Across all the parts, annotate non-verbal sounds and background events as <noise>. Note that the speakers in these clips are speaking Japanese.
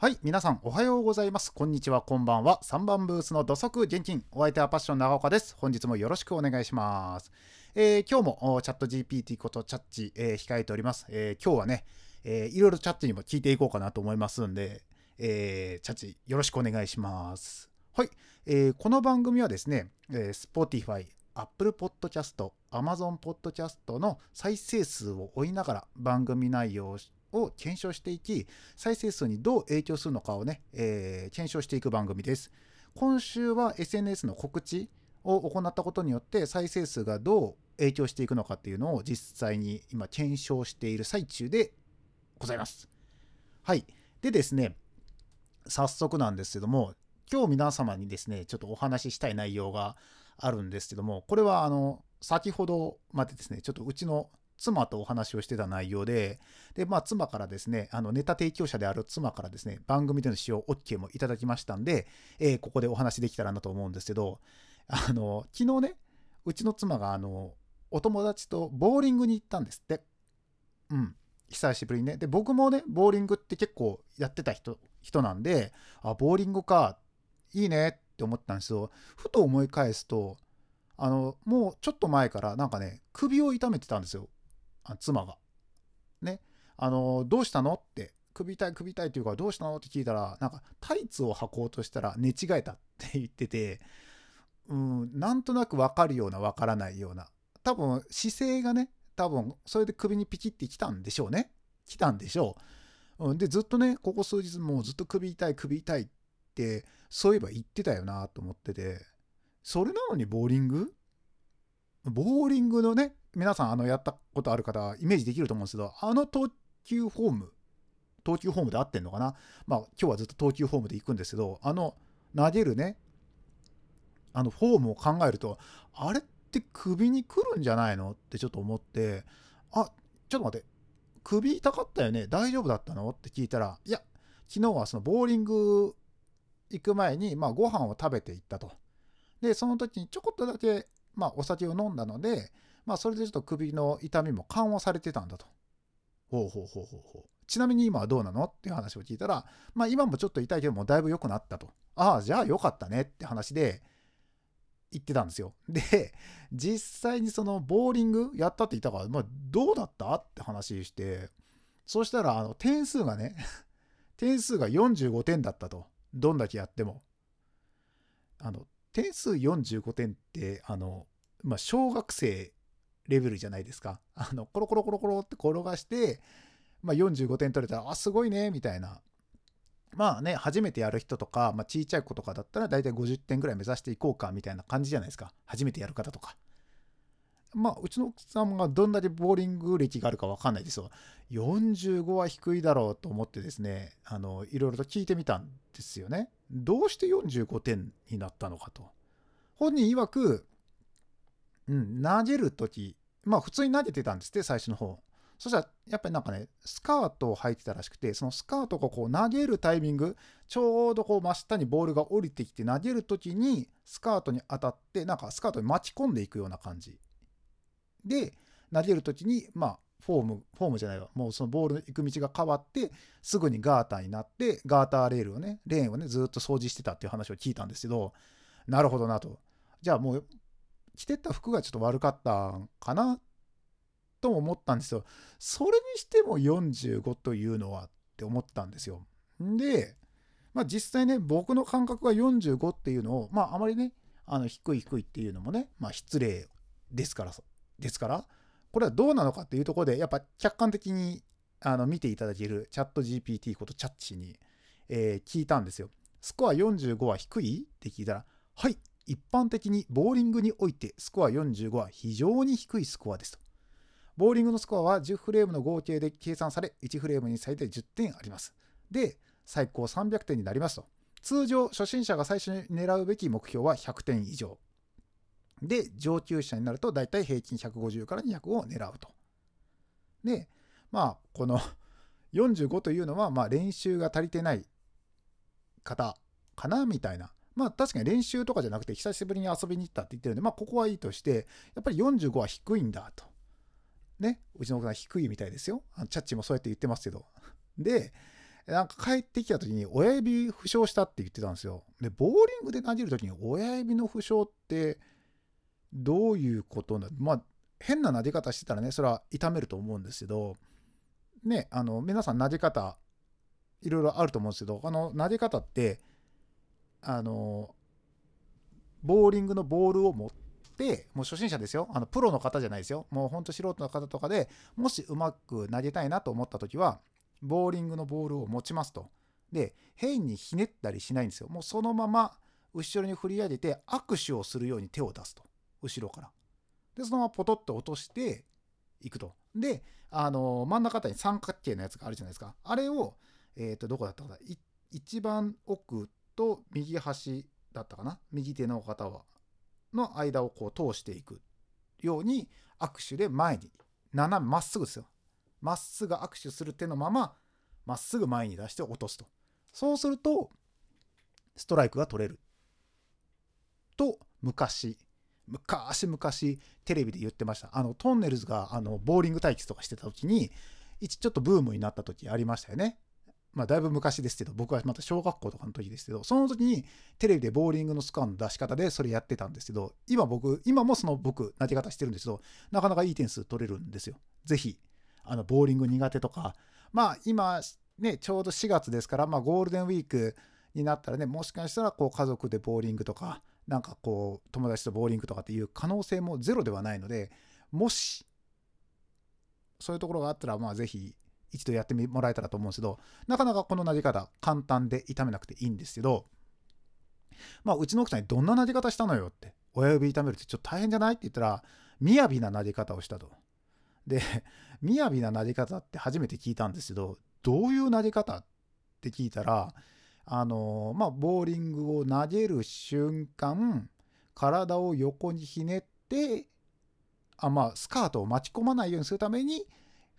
はい、皆さんおはようございます。こんにちは、こんばんは。3番ブースの土足現金。お相手はパッション長岡です。本日もよろしくお願いします。えー今日もチャット GPT ことチャッチ、えー控えております。えー今日はね、えーいろいろチャッチにも聞いていこうかなと思いますんで、えーチャッチよろしくお願いします。はい、えーこの番組はですね、えー Spotify、Apple Podcast、Amazon Podcast の再生数を追いながら番組内容をを検証していき、再生数にどう影響するのかをね、えー検証していく番組です。今週は SNS の告知を行ったことによって再生数がどう影響していくのかっていうのを実際に今検証している最中でございます。はい。でですね、早速なんですけども、今日皆様にですね、ちょっとお話ししたい内容があるんですけども、これはあの、先ほどまでですね、ちょっとうちの妻とお話をしてた内容で、で、まあ、妻からですね、あのネタ提供者である妻からですね、番組での使用 OK もいただきましたんで、えーここでお話できたらなと思うんですけど、あの、昨日ね、うちの妻が、あの、お友達とボーリングに行ったんですって。うん。久しぶりにね。で、僕もね、ボーリングって結構やってた人、人なんで、あ、ボーリングか、いいねって思ったんですけど、ふと思い返すと、あの、もうちょっと前からなんかね、首を痛めてたんですよ。あ妻が。ね。あの、どうしたのって、首痛い首痛いっていうからどうしたのって聞いたら、なんかタイツを履こうとしたら寝違えたって言ってて、うん、なんとなくわかるようなわからないような。多分姿勢がね、多分それで首にピキってきたんでしょうね。来たんでしょう。うん、で、ずっとね、ここ数日もうずっと首痛い首痛いって、そういえば言ってたよなと思ってて、それなのにボーリング？ボーリングのね、皆さんあのやったことある方イメージできると思うんですけど、あの投球フォーム、投球フォームで合ってんのかな？まあ今日はずっと投球フォームで行くんですけど、あの投げるね、あのフォームを考えると、あれって首に来るんじゃないの？ってちょっと思って、あ、ちょっと待って、首痛かったよね？大丈夫だったの？って聞いたら、いや、昨日はそのボーリング行く前に、まあご飯を食べて行ったと。で、その時にちょこっとだけ、まあお酒を飲んだので、まあそれでちょっと首の痛みも緩和されてたんだと。ほうほうほうほうほう。ちなみに今はどうなのっていう話を聞いたら、まあ今もちょっと痛いけどもだいぶ良くなったと。ああ、じゃあ良かったねって話で言ってたんですよ。で、実際にそのボーリングやったって言ったから、まあどうだったって話して、そしたらあの点数がね、<laughs> 点数が45点だったと。どんだけやっても。あの、点数45点って、あの、まあ小学生レベルじゃないですか。あの、コロコロコロコロって転がして、まあ、45点取れたら、あ、すごいね、みたいな。まあね、初めてやる人とか、まあ、小さい子とかだったら、大体50点ぐらい目指していこうか、みたいな感じじゃないですか。初めてやる方とか。まあ、うちの奥さんがどんだけボーリング歴があるかわかんないですよ。45は低いだろうと思ってですね、あの、いろいろと聞いてみたんですよね。どうして45点になったのかと。本人曰く、うん、投げるとき、まあ普通に投げてたんですって、最初の方。そしたら、やっぱりなんかね、スカートを履いてたらしくて、そのスカートがこう投げるタイミング、ちょうどこう真下にボールが降りてきて投げるときに、スカートに当たって、なんかスカートに巻き込んでいくような感じ。で、投げるときに、まあ、フォーム、フォームじゃないわ、もうそのボールの行く道が変わって、すぐにガーターになって、ガーターレールをね、レーンをね、ずっと掃除してたっていう話を聞いたんですけど、なるほどなと。じゃあもう、着てった服がちょっと悪かったかなとも思ったんですよ。それにしても45というのはって思ったんですよ。で、まあ実際ね、僕の感覚が45っていうのを、まああまりね、あの低い低いっていうのもね、まあ失礼ですから、ですから、これはどうなのかっていうところで、やっぱ客観的にあの見ていただけるチャット GPT ことチャッチに、えー聞いたんですよ。スコア45は低い？って聞いたら、はい、一般的にボーリングにおいてスコア45は非常に低いスコアですと。ボーリングのスコアは10フレームの合計で計算され、1フレームに最大10点あります。で、最高300点になりますと。通常、初心者が最初に狙うべき目標は100点以上。で、上級者になると大体平均150から200を狙うと。で、まあ、この45というのは、まあ、練習が足りてない方かなみたいな。まあ確かに練習とかじゃなくて久しぶりに遊びに行ったって言ってるんで、まあここはいいとして、やっぱり45は低いんだと。ね、うちの奥さん低いみたいですよ。あのチャッチもそうやって言ってますけど。で、なんか帰ってきた時に親指負傷したって言ってたんですよ。で、ボーリングで投げる時に親指の負傷ってどういうことなまあ、変な投げ方してたらね、それは痛めると思うんですけど、ね、あの、皆さん投げ方、いろいろあると思うんですけど、あの、投げ方って、あの、ボーリングのボールを持って、もう初心者ですよ。あの、プロの方じゃないですよ。もうほんと素人の方とかでもしうまく投げたいなと思った時は、ボーリングのボールを持ちますと。で、変にひねったりしないんですよ。もうそのまま後ろに振り上げて握手をするように手を出すと。後ろから。で、そのままポトッと落としていくと。で、あの、真ん中あたりに三角形のやつがあるじゃないですか。あれを、えっ、ー、と、どこだったかな一番奥と右端だったかな？右手の方は、の間をこう通していくように握手で前に、斜めまっすぐですよ。まっすぐ握手する手のまま、まっすぐ前に出して落とすと。そうすると、ストライクが取れる。と、昔、昔々テレビで言ってました。あの、トンネルズがあのボーリング対決とかしてた時に、一ちょっとブームになった時ありましたよね。まあ、だいぶ昔ですけど、僕はまた小学校とかの時ですけど、その時にテレビでボーリングのスコアの出し方でそれやってたんですけど、今僕、今もその僕、投げ方してるんですけど、なかなかいい点数取れるんですよ。ぜひ、あの、ボーリング苦手とか、まあ、今、ね、ちょうど4月ですから、まあ、ゴールデンウィークになったらね、もしかしたら、こう、家族でボーリングとか、なんかこう、友達とボーリングとかっていう可能性もゼロではないので、もし、そういうところがあったら、まあ、ぜひ、一度やってもらえたらと思うんですけど、なかなかこのなじ方、簡単で痛めなくていいんですけど、まあ、うちの奥さんにどんななじ方したのよって、親指痛めるってちょっと大変じゃないって言ったら、みやびななじ方をしたと。で、<laughs> みやびななじ方って初めて聞いたんですけど、どういうなじ方って聞いたら、あのまあ、ボーリングを投げる瞬間、体を横にひねって、あまあ、スカートを巻き込まないようにするために、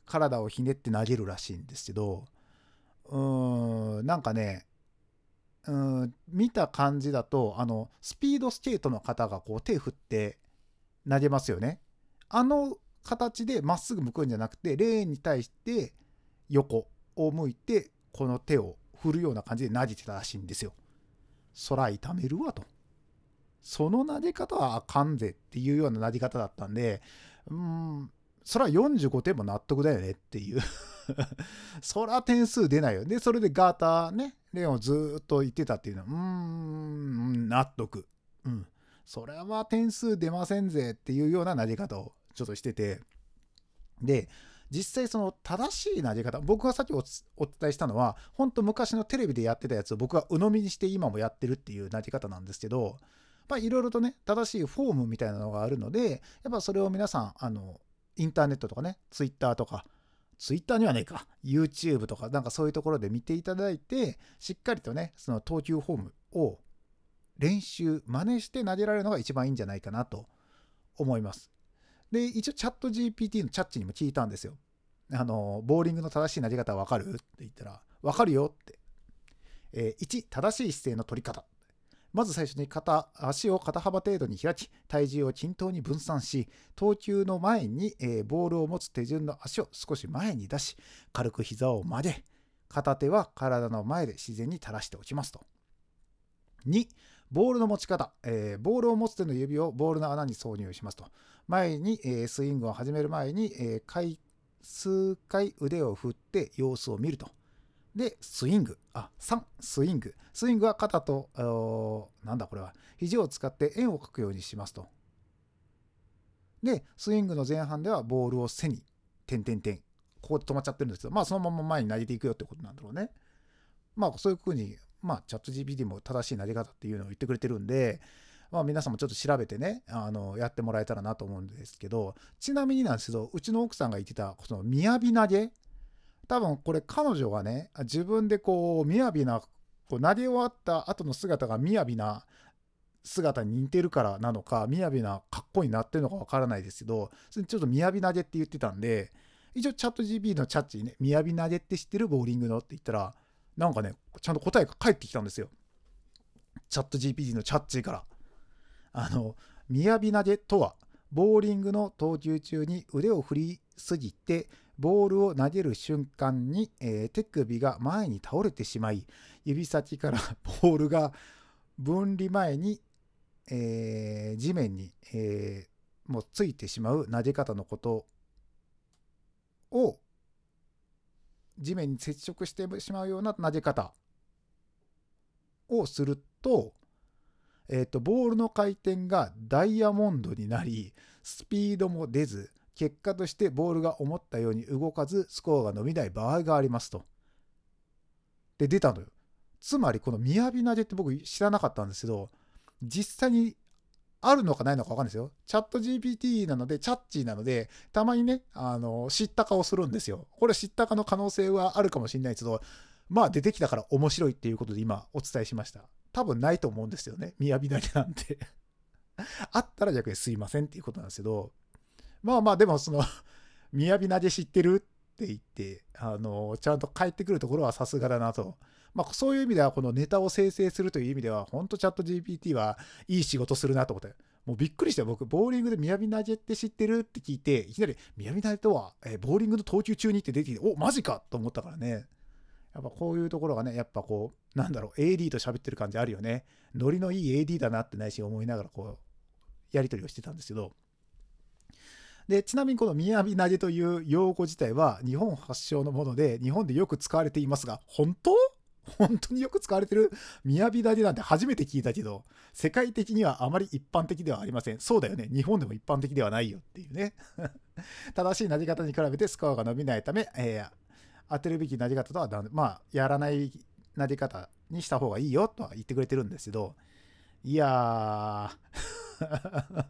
体をひねって投げるらしいんですけど、うーん、なんかね、うん、見た感じだと、あの、スピードスケートの方がこう手振って投げますよね。あの形でまっすぐ向くんじゃなくて、レーンに対して横を向いて、この手を振るような感じで投げてたらしいんですよ。そら痛めるわと。その投げ方はあかんぜっていうような投げ方だったんで、うん、そら45点も納得だよねっていう <laughs> そら点数出ないよ。で、それでガーターね、レオンをずっと言ってたっていうのは、うーん、納得。うん。それは点数出ませんぜっていうような投げ方をちょっとしてて。で、実際その正しい投げ方、僕がさっきお伝えしたのは、本当昔のテレビでやってたやつを僕は鵜呑みにして今もやってるっていう投げ方なんですけど、まあいろいろとね、正しいフォームみたいなのがあるので、やっぱそれを皆さん、あの、インターネットとかね、ツイッターとか、ツイッターにはねえか、YouTube とか、なんかそういうところで見ていただいて、しっかりとね、その投球フォームを練習、真似して投げられるのが一番いいんじゃないかなと思います。で、一応チャット GPT のチャッチにも聞いたんですよ。あの、ボーリングの正しい投げ方わかる？って言ったら、わかるよって。えー、1、正しい姿勢の取り方。まず最初に肩、足を肩幅程度に開き、体重を均等に分散し、投球の前に、えー、ボールを持つ手順の足を少し前に出し、軽く膝を曲げ、片手は体の前で自然に垂らしておきますと。2、ボールの持ち方、えー、ボールを持つ手の指をボールの穴に挿入しますと。前に、えー、スイングを始める前に、えー、数回腕を振って様子を見ると。で、スイング。あ、3、スイング。スイングは肩と、なんだこれは、肘を使って円を描くようにしますと。で、スイングの前半ではボールを背に、点点点。ここで止まっちゃってるんですけど、まあそのまま前に投げていくよってことなんだろうね。まあそういう風に、まあチャット GPT も正しい投げ方っていうのを言ってくれてるんで、まあ皆さんもちょっと調べてね、あの、やってもらえたらなと思うんですけど、ちなみになんですけど、うちの奥さんが言ってた、その、雅投げ多分これ彼女がね、自分でこう、雅な、こう投げ終わった後の姿が雅な姿に似てるからなのか、雅な格好になってるのかわからないですけど、ちょっと雅投げって言ってたんで、一応チャット GP のチャッチにね、雅投げって知ってる？ボーリングの？って言ったら、なんかね、ちゃんと答えが返ってきたんですよ。チャット GPT のチャッチから。あの、雅投げとは、ボーリングの投球中に腕を振りすぎてボールを投げる瞬間に、えー、手首が前に倒れてしまい指先から <laughs> ボールが分離前に、えー、地面に、えー、もうついてしまう投げ方のことを地面に接触してしまうような投げ方をすると,、えーと、ボールの回転がダイヤモンドになりスピードも出ず結果としてボールが思ったように動かずスコアが伸びない場合がありますと。で出たのよ。つまりこの雅投げって僕知らなかったんですけど実際にあるのかないのか分かんないですよ。チャット GPT なので、チャッチーなので、たまにね、あの、知ったかをするんですよ。これ知ったかの可能性はあるかもしれないですけど、まあ出てきたから面白いっていうことで今お伝えしました。多分ないと思うんですよね。雅投げなんてあったら逆にすいませんっていうことなんですけど、まあまあでもその <laughs> 雅投げ知ってるって言って、あの、ちゃんと帰ってくるところはさすがだなと。まあそういう意味ではこのネタを生成するという意味では、本当チャット GPT はいい仕事するなと思って。もうびっくりして僕、ボーリングで雅投げって知ってるって聞いて、いきなり雅投げとは、えー、ボーリングの投球中に？って出てきて、おマジかと思ったからね。やっぱこういうところがね、やっぱこう、なんだろう、AD と喋ってる感じあるよね。ノリのいい AD だなって内心思いながらこう、やり取りをしてたんですけど、でちなみにこの雅投げという用語自体は日本発祥のもので日本でよく使われていますが本当？<laughs> 本当によく使われてる？雅投げなんて初めて聞いたけど世界的にはあまり一般的ではありません。そうだよね。日本でも一般的ではないよっていうね。<laughs> 正しい投げ方に比べてスコアが伸びないため、えー、当てるべき投げ方とはまあやらない投げ方にした方がいいよとは言ってくれてるんですけどいやー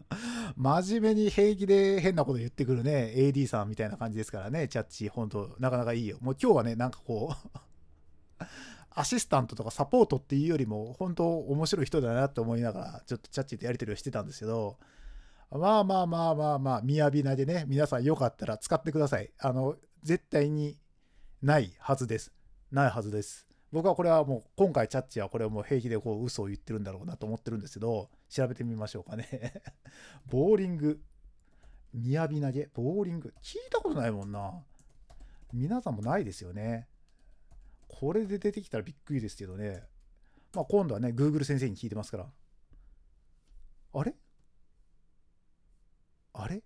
<laughs> 真面目に平気で変なこと言ってくるね AD さんみたいな感じですからねチャッチ本当なかなかいいよもう今日はねなんかこう <laughs> アシスタントとかサポートっていうよりも本当面白い人だなって思いながらちょっとチャッチとやり取りをしてたんですけどまあまあまあまあまあ、みやびなでね、皆さんよかったら使ってください。あの、絶対にないはずです。ないはずです。僕はこれはもう今回チャッチはこれはもう平気でこう嘘を言ってるんだろうなと思ってるんですけど調べてみましょうかね。<laughs> ボーリング。雅投げ。ボーリング。聞いたことないもんな。皆さんもないですよね。これで出てきたらびっくりですけどね。まあ今度はね Google 先生に聞いてますから。あれ？あれ？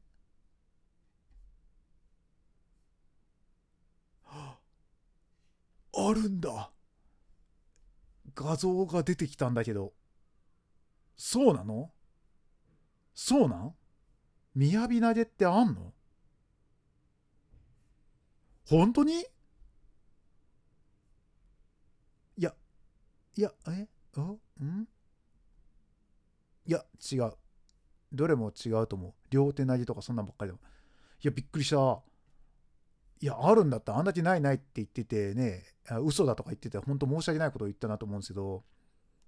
あるんだ。画像が出てきたんだけど。そうなの？そうなん？雅投げってあんの？本当に？いやいやえ？うん？いや違う。どれも違うと思う。両手投げとかそんなんばっかりでも。いやびっくりした。いや、あるんだったらあんだけないないって言っててね、嘘だとか言ってて、本当申し訳ないことを言ったなと思うんですけど、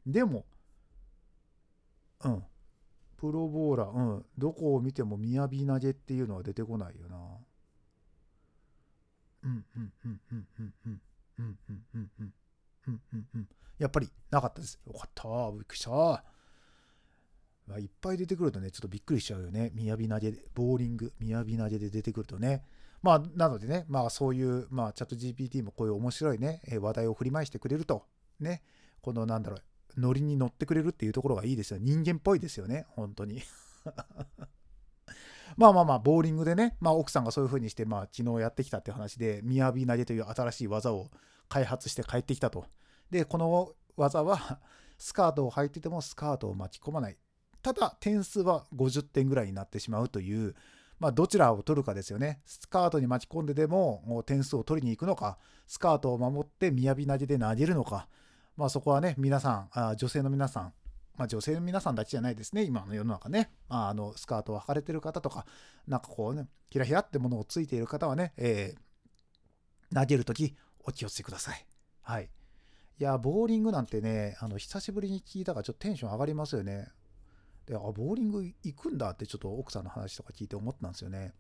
でも、うん、プロボーラー、うん、どこを見ても雅投げっていうのは出てこないよな。うんうんうんうんうんうんうんうんうんうんうんうんうんやっぱりなかったです。よかった。びっくりした。まいっぱい出てくるとね、ちょっとびっくりしちゃうよね。雅投げ、ボーリング、雅投げで出てくるとね。まあ、なのでね、まあ、そういう、まあ、チャット GPT もこういう面白いね、話題を振り回してくれると、ね、このなんだろう、ノリに乗ってくれるっていうところがいいですよ。人間っぽいですよね、本当に。<laughs> まあまあまあ、ボーリングでね、まあ、奥さんがそういう風にして、まあ、昨日やってきたって話で、ミヤビ投げという新しい技を開発して帰ってきたと。で、この技は、スカートを履いててもスカートを巻き込まない。ただ、点数は50点ぐらいになってしまうという、まあ、どちらを取るかですよね。スカートに巻き込んででももう点数を取りに行くのか、スカートを守って雅投げで投げるのか、まあ、そこはね、皆さん、あ女性の皆さん、まあ、女性の皆さんだけじゃないですね、今の世の中ね。まあ、あのスカートを履かれてる方とか、なんかこうね、ひらひらってものをついている方はね、えー、投げるときお気をつけください。はい。いや、ボーリングなんてね、あの久しぶりに聞いたからちょっとテンション上がりますよね。であボーリング行くんだってちょっと奥さんの話とか聞いて思ったんですよね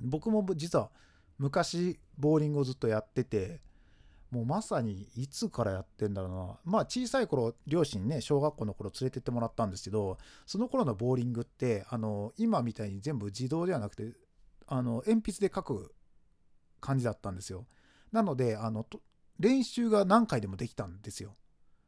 僕も実は昔ボーリングをずっとやっててもうまさにいつからやってんだろうなまあ小さい頃両親ね小学校の頃連れてってもらったんですけどその頃のボーリングってあの今みたいに全部自動ではなくてあの鉛筆で書く感じだったんですよ。なので、あの、練習が何回でもできたんですよ。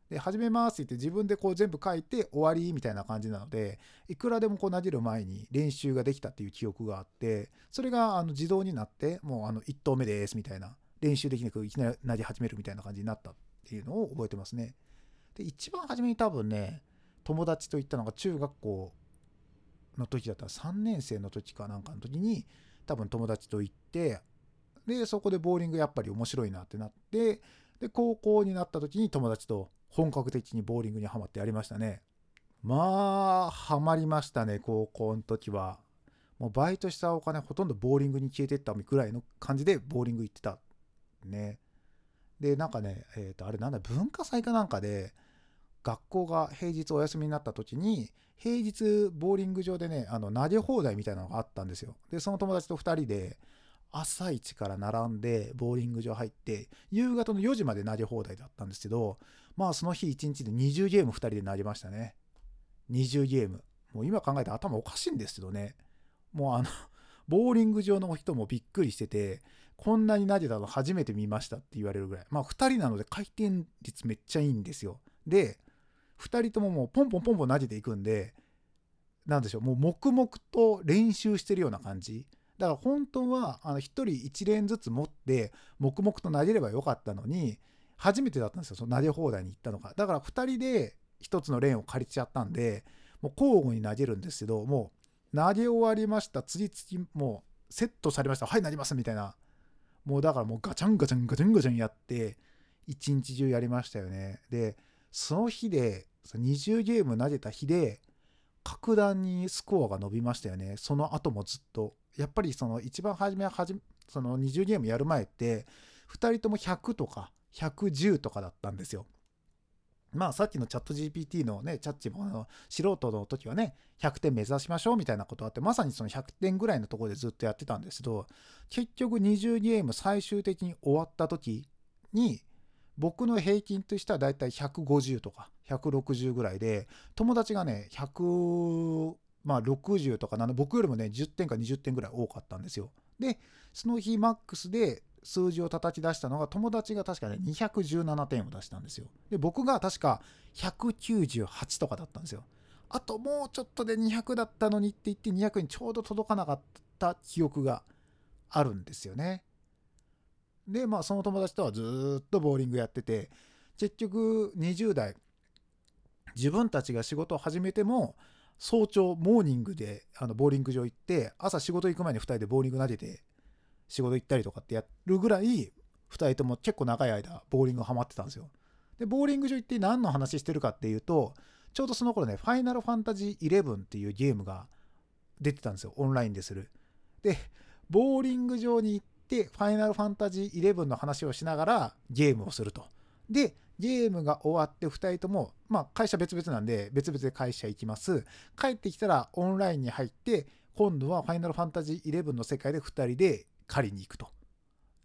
で、始めますって言って自分でこう全部書いて終わりみたいな感じなので、いくらでもこうなじる前に練習ができたっていう記憶があって、それがあの自動になって、もうあの1投目ですみたいな、練習できなくいきなりなじ始めるみたいな感じになったっていうのを覚えてますね。で、一番初めに多分ね、友達と行ったのが中学校の時だったら3年生の時かなんかの時に多分友達と行ってでそこでボーリングやっぱり面白いなってなってで高校になった時に友達と本格的にボーリングにはまってやりましたね。まあハマりましたね高校の時は。もうバイトしたお金ほとんどボーリングに消えてったぐらいの感じでボーリング行ってたね。でなんかねえっ、ー、とあれなんだ文化祭かなんかで学校が平日お休みになった時に平日ボーリング場でねあの投げ放題みたいなのがあったんですよ。でその友達と2人で朝一から並んでボーリング場入って夕方の4時まで投げ放題だったんですけどまあその日1日で20ゲーム2人で投げましたね。20ゲーム。もう今考えたら頭おかしいんですけどね。もうあの <laughs> ボーリング場の人もびっくりしててこんなに投げたの初めて見ましたって言われるぐらい。まあ2人なので回転率めっちゃいいんですよ。で2人とももうポンポンポンポン投げていくんで何でしょうもう黙々と練習してるような感じ。だから本当はあの1人1レーンずつ持って黙々と投げればよかったのに初めてだったんですよその投げ放題に行ったのが。だから2人で1つのレーンを借りちゃったんでもう交互に投げるんですけどもう投げ終わりました。次々もうセットされました。はいなりますみたいな。もうだからもうガチャンガチャンガチャンガチャンやって一日中やりましたよね。でその日で20ゲーム投げた日で格段にスコアが伸びましたよね。その後もずっと。やっぱりその一番初めはじその20ゲームやる前って2人とも100とか110とかだったんですよ。まあさっきのチャット GPT のねチャッチもあの素人の時はね100点目指しましょうみたいなことあってまさにその100点ぐらいのところでずっとやってたんですけど結局20ゲーム最終的に終わった時に僕の平均としてはだいたい150とか160ぐらいで友達がね100まあ60とかなんで僕よりもね10点か20点ぐらい多かったんですよ。でその日マックスで数字を叩き出したのが友達が確かね217点を出したんですよ。で僕が確か198とかだったんですよ。あともうちょっとで200だったのにって言って200にちょうど届かなかった記憶があるんですよね。でまあその友達とはずっとボーリングやってて結局20代自分たちが仕事を始めても早朝モーニングであのボーリング場行って朝仕事行く前に2人でボーリング投げて仕事行ったりとかってやるぐらい2人とも結構長い間ボーリングハマってたんですよ。でボーリング場行って何の話してるかっていうとちょうどその頃ね「ファイナルファンタジー11」っていうゲームが出てたんですよ。オンラインでする。でボーリング場に行って、ファイナルファンタジー11の話をしながらゲームをすると。で、ゲームが終わって2人とも、まあ会社別々なんで別々で会社行きます。帰ってきたらオンラインに入って、今度はファイナルファンタジー11の世界で2人で狩りに行くと。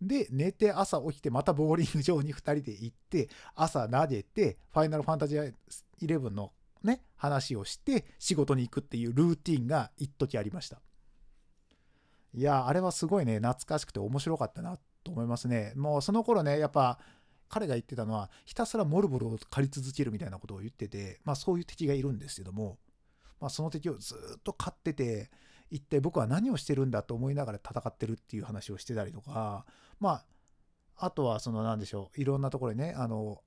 で、寝て朝起きてまたボーリング場に2人で行って、朝投げて、ファイナルファンタジー11のね、話をして仕事に行くっていうルーティンが一時ありました。いや、あれはすごいね、懐かしくて面白かったなと思いますね。もうその頃ね、やっぱ彼が言ってたのは、ひたすらモルボルを狩り続けるみたいなことを言ってて、まあそういう敵がいるんですけども、まあその敵をずっと飼ってて、一体僕は何をしてるんだと思いながら戦ってるっていう話をしてたりとか、まあ、あとはその何でしょう、いろんなところにね、あの、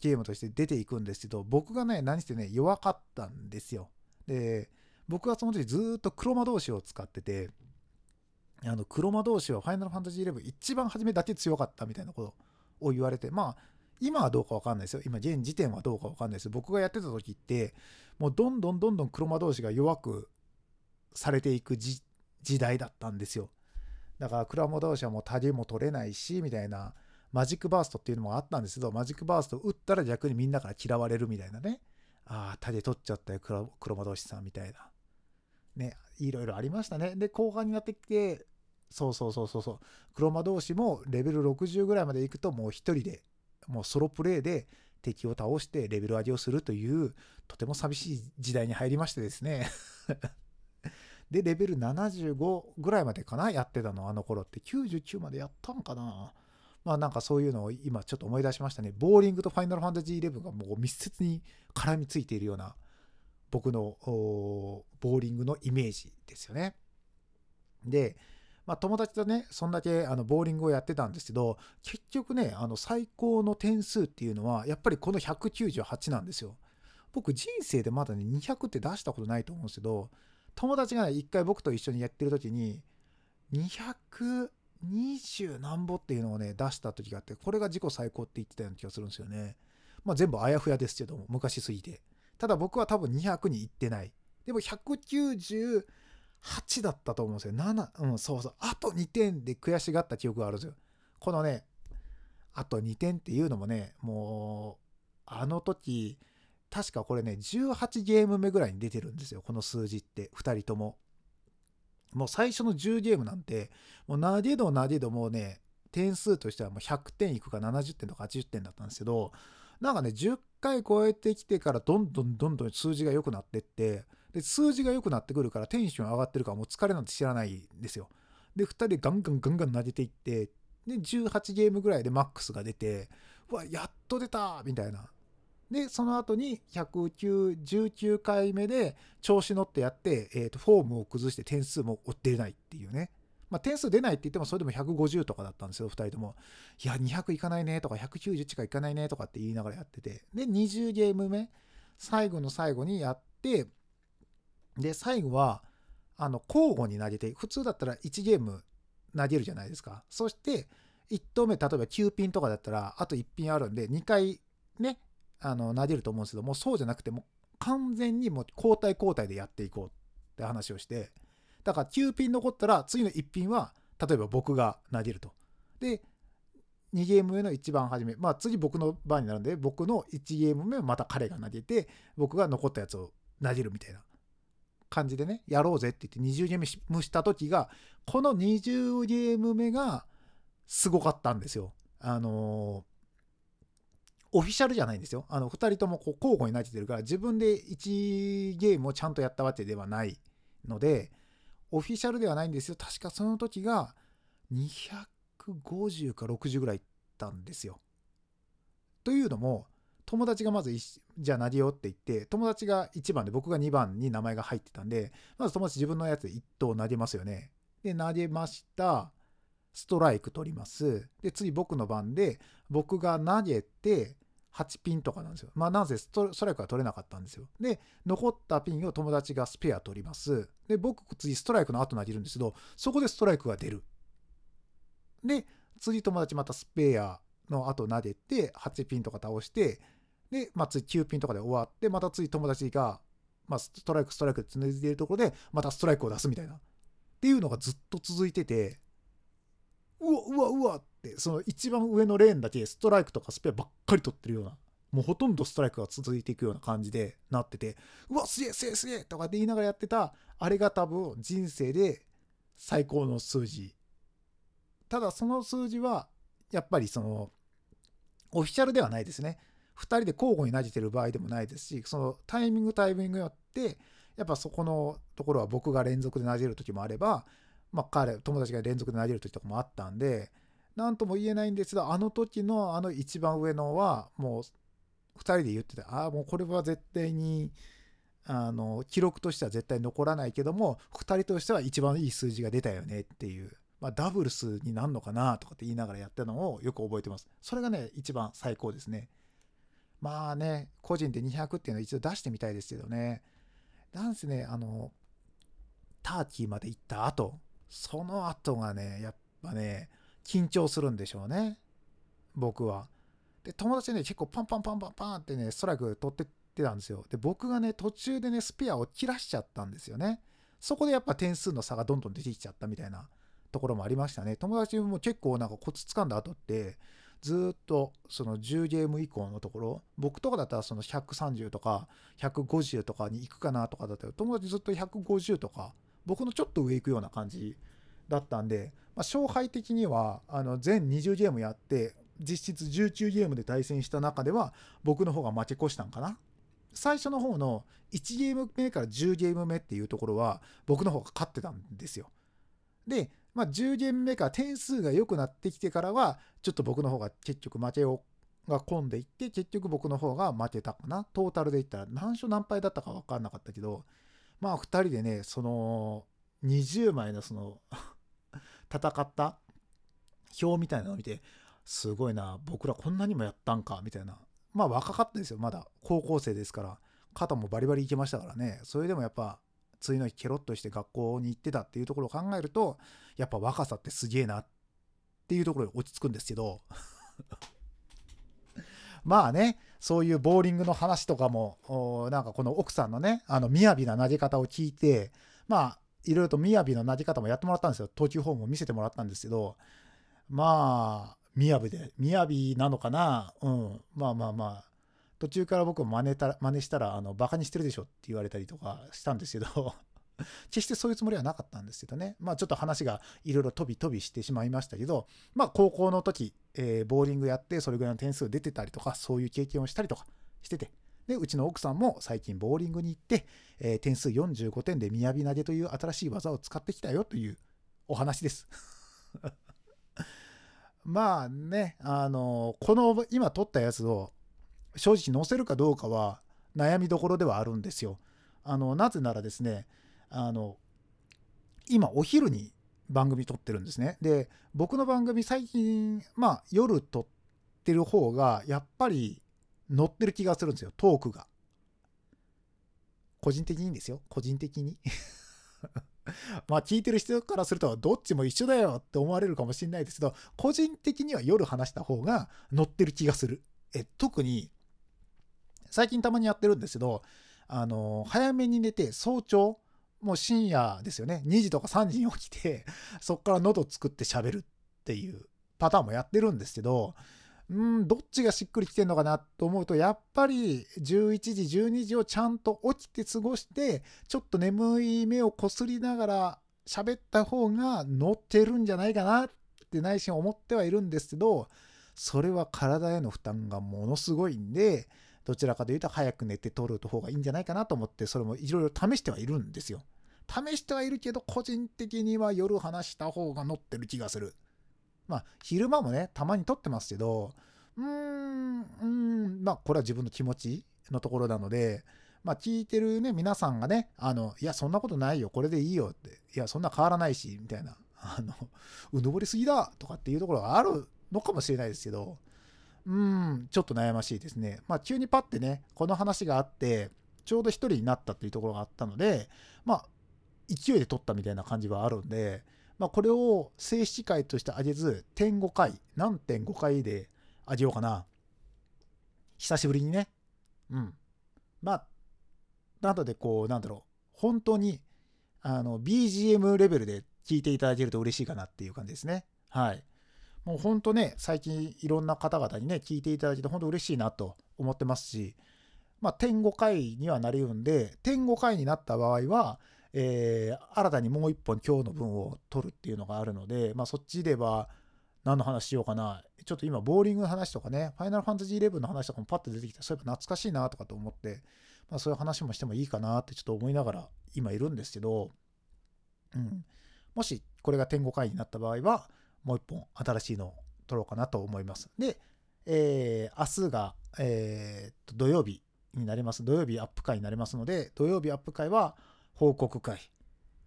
ゲームとして出ていくんですけど、僕がね、何してね、弱かったんですよ。で、僕はその時ずっと黒魔導士を使ってて、あの黒魔同士はファイナルファンタジー11一番初めだけ強かったみたいなことを言われてまあ今はどうかわかんないですよ。今現時点はどうかわかんないです僕がやってた時ってもうどんどんどんどん黒魔同士が弱くされていく時代だったんですよ。だから黒魔同士はもうタゲも取れないしみたいなマジックバーストっていうのもあったんですけどマジックバースト打ったら逆にみんなから嫌われるみたいなね。ああタゲ取っちゃったよ黒魔同士さんみたいな。ねいろいろありましたね。で、後半になってきて、そうそうそうそうそう、黒魔同士もレベル60ぐらいまで行くと、もう一人で、もうソロプレイで敵を倒してレベル上げをするという、とても寂しい時代に入りましてですね。<laughs> でレベル75ぐらいまでかなやってたのあの頃って。99までやったんかな。まあなんかそういうのを今ちょっと思い出しましたね。ボーリングとファイナルファンタジー11がもう密接に絡みついているような僕のボーリングのイメージですよね。でまあ、友達とね、そんだけあのボーリングをやってたんですけど、結局ね、あの最高の点数っていうのは、やっぱりこの198なんですよ。僕、人生でまだね、200って出したことないと思うんですけど、友達がね、一回僕と一緒にやってる時に、220何ぼっていうのをね、出した時があって、これが自己最高って言ってたような気がするんですよね。まあ、全部あやふやですけども、昔すぎて。ただ僕は多分200に行ってない。でも190、8だったと思うんですよ。7、うん、そうそう。あと2点で悔しがった記憶があるんですよ。このね、あと2点っていうのもね、もう、あの時、確かこれね、18ゲーム目ぐらいに出てるんですよ。この数字って、2人とも。もう最初の10ゲームなんて、もう投げ度投げ度もうね、点数としてはもう100点いくか70点とか80点だったんですけど、なんかね、10回超えてきてからどんどんどんどん数字が良くなってって、で、数字が良くなってくるからテンション上がってるからもう疲れなんて知らないんですよ。で、2人でガンガンガンガン投げていって、で、18ゲームぐらいでマックスが出て、うわ、やっと出たみたいな。で、その後に109、19回目で調子乗ってやって、えー、とフォームを崩して点数も追ってないっていうね。まあ、点数出ないって言ってもそれでも150とかだったんですよ、2人とも。いや、200いかないねとか、190近いかないねとかって言いながらやってて。で、20ゲーム目、最後の最後にやって、で、最後は、あの、交互に投げて、普通だったら1ゲーム投げるじゃないですか。そして、1投目、例えば9ピンとかだったら、あと1ピンあるんで、2回ね、あの、投げると思うんですけどもう、そうじゃなくて、もう完全にもう交代交代でやっていこうって話をして、だから9ピン残ったら、次の1ピンは、例えば僕が投げると。で、2ゲーム目の一番初め、まあ次僕の番になるんで、僕の1ゲーム目はまた彼が投げて、僕が残ったやつを投げるみたいな。感じでね、やろうぜって言って20ゲームした時が、この20ゲーム目がすごかったんですよ。あのオフィシャルじゃないんですよ。あの、2人ともこう交互に投げてるから、自分で1ゲームをちゃんとやったわけではないので、オフィシャルではないんですよ。確かその時が250か60ぐらいいったんですよ。というのも、友達がまずじゃあ投げようって言って友達が1番で僕が2番に名前が入ってたんでまず友達自分のやつで1投投げますよねで投げましたストライク取りますで次僕の番で僕が投げて8ピンとかなんですよ。まあなぜストライクは取れなかったんですよ。で、残ったピンを友達がスペア取ります。で、僕次ストライクの後投げるんですけど、そこでストライクが出る。で、次友達またスペアの後投げて、8ピンとか倒して、で、まあ、次9ピンとかで終わって、また次友達が、まあ、ストライク、ストライクで続いているところで、またストライクを出すみたいな。っていうのがずっと続いてて、うわ、うわ、うわって、その一番上のレーンだけストライクとかスペアばっかり取ってるような、もうほとんどストライクが続いていくような感じでなってて、うわ、すげえ、すげえ、すげえとかって言いながらやってた、あれが多分人生で最高の数字。ただその数字は、やっぱりその、オフィシャルではないですね。2人で交互に投げてる場合でもないですしそのタイミングタイミングによってやっぱそこのところは僕が連続で投げる時もあれば、まあ、彼友達が連続で投げる時とかもあったんで何とも言えないんですがあの時のあの一番上のはもう2人で言っててああもうこれは絶対にあの記録としては絶対残らないけども2人としては一番いい数字が出たよねっていう、まあ、ダブルスになるのかなとかって言いながらやったのをよく覚えてます。それがね一番最高ですね。まあね、個人で200っていうのを一度出してみたいですけどね。なんせね、あの、ターキーまで行った後、その後がね、やっぱね、緊張するんでしょうね。僕は。で、友達ね、結構パンパンパンパンパンってね、ストライク取ってってたんですよ。で、僕がね、途中でね、スペアを切らしちゃったんですよね。そこでやっぱ点数の差がどんどん出てきちゃったみたいなところもありましたね。友達も結構なんかコツ掴んだ後って、ずっとその10ゲーム以降のところ僕とかだったらその130とか150とかに行くかなとかだったら友達ずっと150とか僕のちょっと上行くような感じだったんで、まあ、勝敗的にはあの全20ゲームやって実質19ゲームで対戦した中では僕の方が負け越したんかな最初の方の1ゲーム目から10ゲーム目っていうところは僕の方が勝ってたんですよ。で、まあ、10ゲーム目か点数が良くなってきてからはちょっと僕の方が結局負けをが込んでいって結局僕の方が負けたかな。トータルで言ったら何勝何敗だったか分かんなかったけどまあ2人でねその20枚のその <laughs> 戦った表みたいなのを見てすごいな僕らこんなにもやったんかみたいな。まあ若かったですよまだ。高校生ですから。肩もバリバリいけましたからね。それでもやっぱ次の日ケロッとして学校に行ってたっていうところを考えるとやっぱ若さってすげえなっていうところに落ち着くんですけど。<laughs> まあねそういうボーリングの話とかもなんかこの奥さんのねあの雅な投げ方を聞いてまあいろいろと雅な投げ方もやってもらったんですよ。投球フォームを見せてもらったんですけどまあ雅で雅なのかな。うん。まあまあまあ。途中から僕も真似た真似したらあのバカにしてるでしょって言われたりとかしたんですけど <laughs> 決してそういうつもりはなかったんですけどね。まあちょっと話がいろいろ飛び飛びしてしまいましたけどまあ高校の時、えー、ボーリングやってそれぐらいの点数出てたりとかそういう経験をしたりとかしててでうちの奥さんも最近ボーリングに行って、えー、点数45点で雅投げという新しい技を使ってきたよというお話です。<laughs> まあねあのこの今撮ったやつを正直載せるかどうかは悩みどころではあるんですよ。あのなぜならですねあの今お昼に番組撮ってるんですね。で僕の番組最近まあ夜撮ってる方がやっぱり乗ってる気がするんですよトークが。個人的にですよ個人的に <laughs> まあ聞いてる人からするとどっちも一緒だよって思われるかもしれないですけど個人的には夜話した方が乗ってる気がする。え特に最近たまにやってるんですけど、あの早めに寝て早朝もう深夜ですよね。2時とか3時に起きてそっから喉作って喋るっていうパターンもやってるんですけどうんどっちがしっくりきてんのかなと思うとやっぱり11時12時をちゃんと起きて過ごしてちょっと眠い目をこすりながら喋った方が乗ってるんじゃないかなって内心思ってはいるんですけどそれは体への負担がものすごいんでどちらかというと早く寝て撮る方がいいんじゃないかなと思ってそれもいろいろ試してはいるんですよ。試してはいるけど個人的には夜話した方が乗ってる気がする。まあ昼間もねたまに撮ってますけどうーんうんまあこれは自分の気持ちのところなのでまあ聞いてるね皆さんがねあのいやそんなことないよこれでいいよっていやそんな変わらないしみたいなあのうぬぼりすぎだとかっていうところがあるのかもしれないですけどうん、ちょっと悩ましいですね。まあ、急にパッてね、この話があって、ちょうど1人になったっていうところがあったので、まあ、勢いで取ったみたいな感じはあるんで、まあ、これを正式回としてあげず、点5回、何点5回であげようかな。久しぶりにね。うん。まあ、なので、こう、なんだろう、本当に、あの、BGM レベルで聞いていただけると嬉しいかなっていう感じですね。はい。もう本当ね、最近いろんな方々にね、聞いていただいて本当嬉しいなと思ってますし、まあ、点5回にはなりうんで、点5回になった場合は、えー、新たにもう1本今日の分を取るっていうのがあるので、まあ、そっちでは何の話しようかな。ちょっと今、ボーリングの話とかね、ファイナルファンタジー11の話とかもパッと出てきて、そういえば懐かしいなとかと思って、まあ、そういう話もしてもいいかなってちょっと思いながら今いるんですけど、うん。もしこれが点5回になった場合は、もう一本新しいのを撮ろうかなと思います。で、えー、明日が、えー、土曜日になります。土曜日アップ会になりますので、土曜日アップ会は報告会、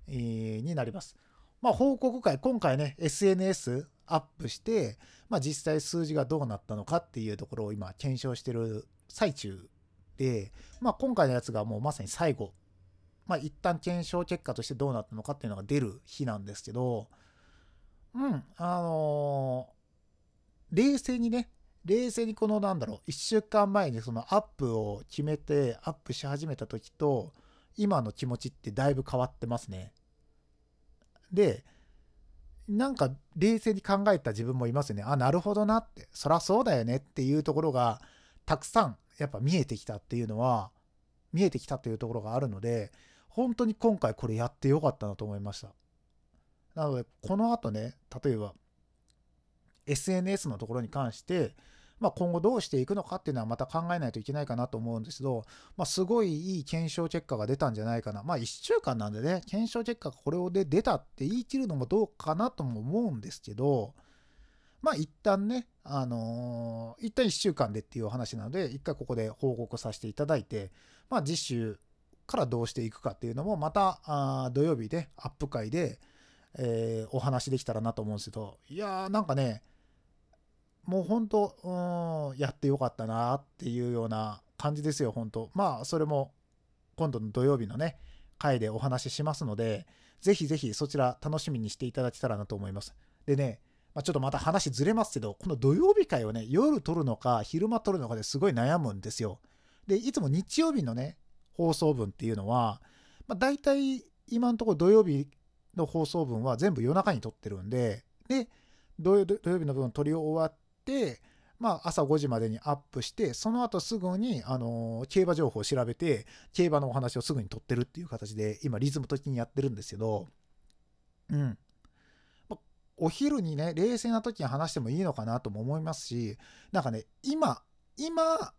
えー、になります。まあ、報告会、今回ね、SNS アップして、まあ、実際数字がどうなったのかっていうところを今検証してる最中で、まあ、今回のやつがもうまさに最後、まあ、一旦検証結果としてどうなったのかっていうのが出る日なんですけど、うん、あのー、冷静にね、冷静にこのなんだろう、1週間前にそのアップを決めてアップし始めた時と、今の気持ちってだいぶ変わってますね。で、なんか冷静に考えた自分もいますよね。あ、なるほどなって、そらそうだよねっていうところがたくさんやっぱ見えてきたっていうのは、見えてきたというところがあるので、本当に今回これやってよかったなと思いました。なので、この後ね、例えば、SNS のところに関して、まあ、今後どうしていくのかっていうのはまた考えないといけないかなと思うんですけど、まあ、すごいいい検証結果が出たんじゃないかな。まあ、1週間なんでね、検証結果がこれで出たって言い切るのもどうかなとも思うんですけど、まあ一旦ね、あのー、一旦1週間でっていう話なので、一回ここで報告させていただいて、まあ実習からどうしていくかっていうのも、またあ土曜日でアップ会で、えー、お話できたらなと思うんですけど、いやーなんかね、もう本当、うん、やってよかったなっていうような感じですよ、本当。まあ、それも今度の土曜日のね、回でお話ししますので、ぜひぜひそちら楽しみにしていただけたらなと思います。でね、まあ、ちょっとまた話ずれますけど、この土曜日会をね、夜撮るのか、昼間撮るのかですごい悩むんですよ。で、いつも日曜日のね、放送分っていうのは、まあ、大体今のところ土曜日の放送分は全部夜中に撮ってるんで、で、土曜日の分撮り終わって、まあ、朝5時までにアップして、その後すぐに、あの、競馬情報を調べて、競馬のお話をすぐに撮ってるっていう形で、今、リズム的にやってるんですけど、うん。お昼にね、冷静な時に話してもいいのかなとも思いますし、なんかね、今、今、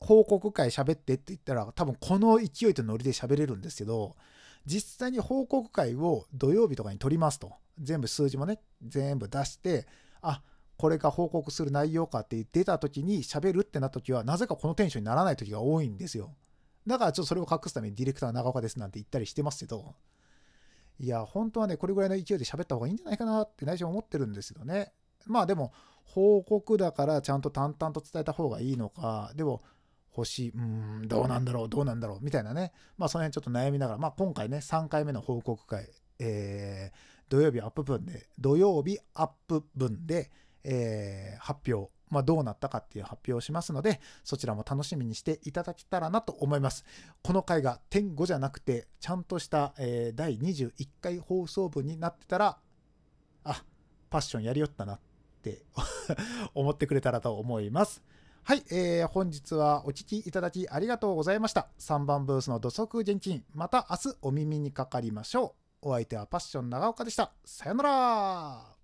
報告会喋ってって言ったら、多分この勢いとノリで喋れるんですけど、実際に報告会を土曜日とかに取りますと。全部数字もね、全部出して、あ、これが報告する内容かって出た時に喋るってなった時は、なぜかこのテンションにならない時が多いんですよ。だからちょっとそれを隠すためにディレクター長岡ですなんて言ったりしてますけど、いや、本当はね、これぐらいの勢いで喋った方がいいんじゃないかなって内心思ってるんですけどね。まあでも、報告だからちゃんと淡々と伝えた方がいいのか、でも、星、うん、どうなんだろう、どうなんだろう、みたいなね。まあその辺ちょっと悩みながら、まあ今回ね、3回目の報告会、えー、土曜日アップ分で、土曜日アップ分で、えー、発表まあ、どうなったかっていう発表をしますので、そちらも楽しみにしていただけたらなと思います。この回が点5じゃなくて、ちゃんとした、えー、第21回放送分になってたら、あ、パッションやりよったなって <laughs> 思ってくれたらと思います。はい、えー、本日はお聴きいただきありがとうございました。3番ブースの土足現金、また明日お耳にかかりましょう。お相手はパッション長岡でした。さよなら